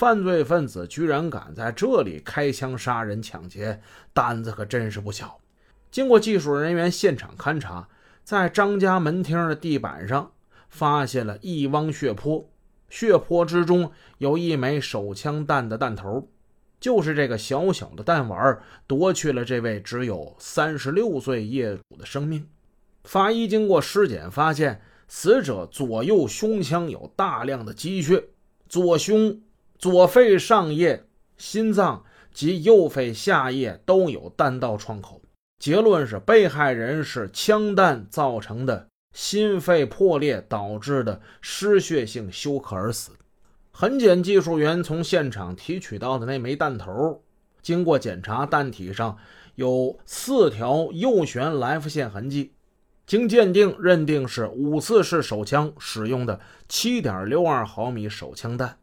犯罪分子居然敢在这里开枪杀人抢劫，胆子可真是不小。经过技术人员现场勘查，在张家门厅的地板上发现了一汪血泊，血泊之中有一枚手枪弹的弹头，就是这个小小的弹丸夺去了这位只有三十六岁业主的生命。法医经过尸检发现，死者左右胸腔有大量的积血，左胸。左肺上叶、心脏及右肺下叶都有弹道创口，结论是被害人是枪弹造成的心肺破裂导致的失血性休克而死。痕检技术员从现场提取到的那枚弹头，经过检查，弹体上有四条右旋来复线痕迹，经鉴定认定是五四式手枪使用的7.62毫米手枪弹。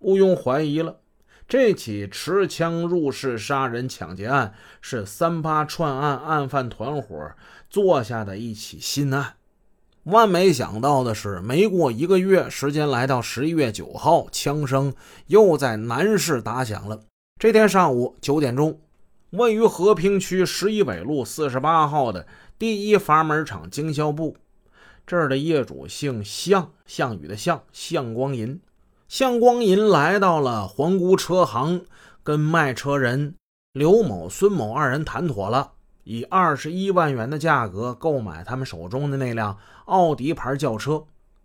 毋庸怀疑了，这起持枪入室杀人抢劫案是三八串案案犯团伙做下的一起新案。万没想到的是，没过一个月，时间来到十一月九号，枪声又在南市打响了。这天上午九点钟，位于和平区十一纬路四十八号的第一阀门厂经销部，这儿的业主姓项，项羽的项，项光银。向光银来到了皇姑车行，跟卖车人刘某、孙某二人谈妥了，以二十一万元的价格购买他们手中的那辆奥迪牌轿车。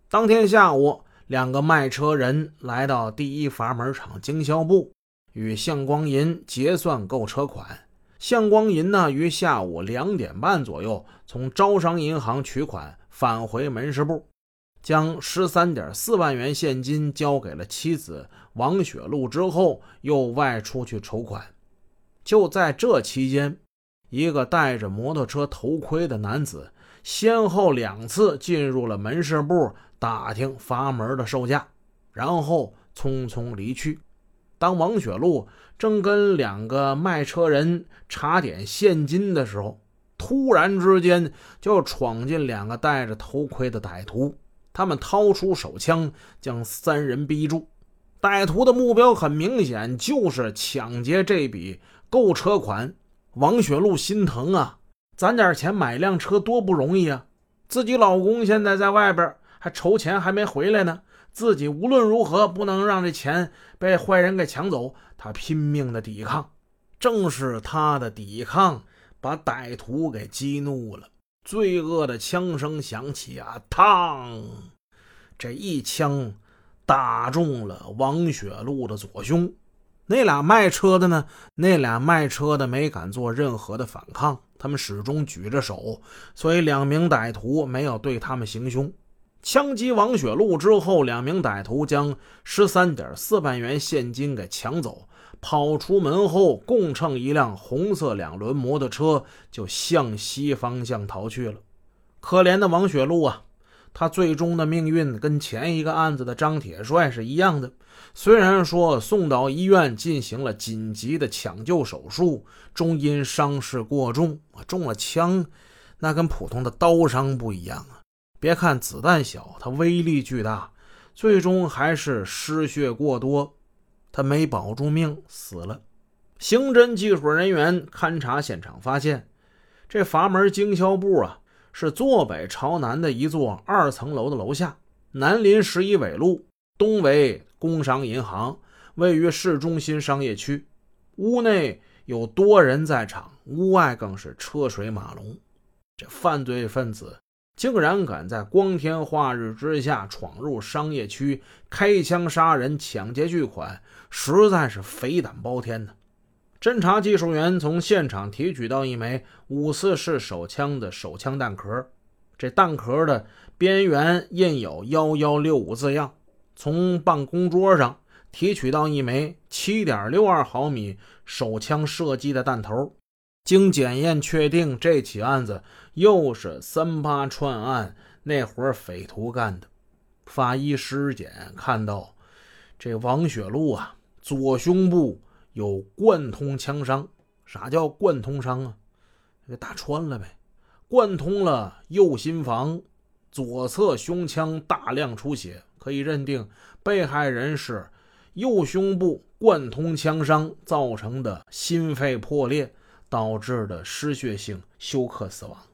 当天下午，两个卖车人来到第一阀门厂经销部，与向光银结算购车款。向光银呢，于下午两点半左右从招商银行取款，返回门市部。将十三点四万元现金交给了妻子王雪露之后，又外出去筹款。就在这期间，一个戴着摩托车头盔的男子先后两次进入了门市部打听阀门的售价，然后匆匆离去。当王雪露正跟两个卖车人查点现金的时候，突然之间就闯进两个戴着头盔的歹徒。他们掏出手枪，将三人逼住。歹徒的目标很明显，就是抢劫这笔购车款。王雪露心疼啊，攒点钱买辆车多不容易啊！自己老公现在在外边还筹钱，还没回来呢。自己无论如何不能让这钱被坏人给抢走。他拼命的抵抗，正是他的抵抗把歹徒给激怒了。罪恶的枪声响起啊！嘡，这一枪打中了王雪露的左胸。那俩卖车的呢？那俩卖车的没敢做任何的反抗，他们始终举着手，所以两名歹徒没有对他们行凶。枪击王雪露之后，两名歹徒将十三点四万元现金给抢走。跑出门后，共乘一辆红色两轮摩托车就向西方向逃去了。可怜的王雪露啊，他最终的命运跟前一个案子的张铁帅是一样的。虽然说送到医院进行了紧急的抢救手术，终因伤势过重，中了枪，那跟普通的刀伤不一样啊。别看子弹小，它威力巨大，最终还是失血过多。他没保住命，死了。刑侦技术人员勘察现场发现，这阀门经销部啊，是坐北朝南的一座二层楼的楼下，南临十一纬路，东为工商银行，位于市中心商业区。屋内有多人在场，屋外更是车水马龙。这犯罪分子。竟然敢在光天化日之下闯入商业区开枪杀人、抢劫巨款，实在是匪胆包天呢！侦查技术员从现场提取到一枚五四式手枪的手枪弹壳，这弹壳的边缘印有“幺幺六五”字样。从办公桌上提取到一枚七点六二毫米手枪射击的弹头。经检验确定，这起案子又是三八串案那伙匪徒干的。法医尸检看到，这王雪露啊，左胸部有贯通枪伤。啥叫贯通伤啊？给打穿了呗，贯通了右心房，左侧胸腔大量出血，可以认定被害人是右胸部贯通枪伤造成的心肺破裂导致的失血性休克死亡。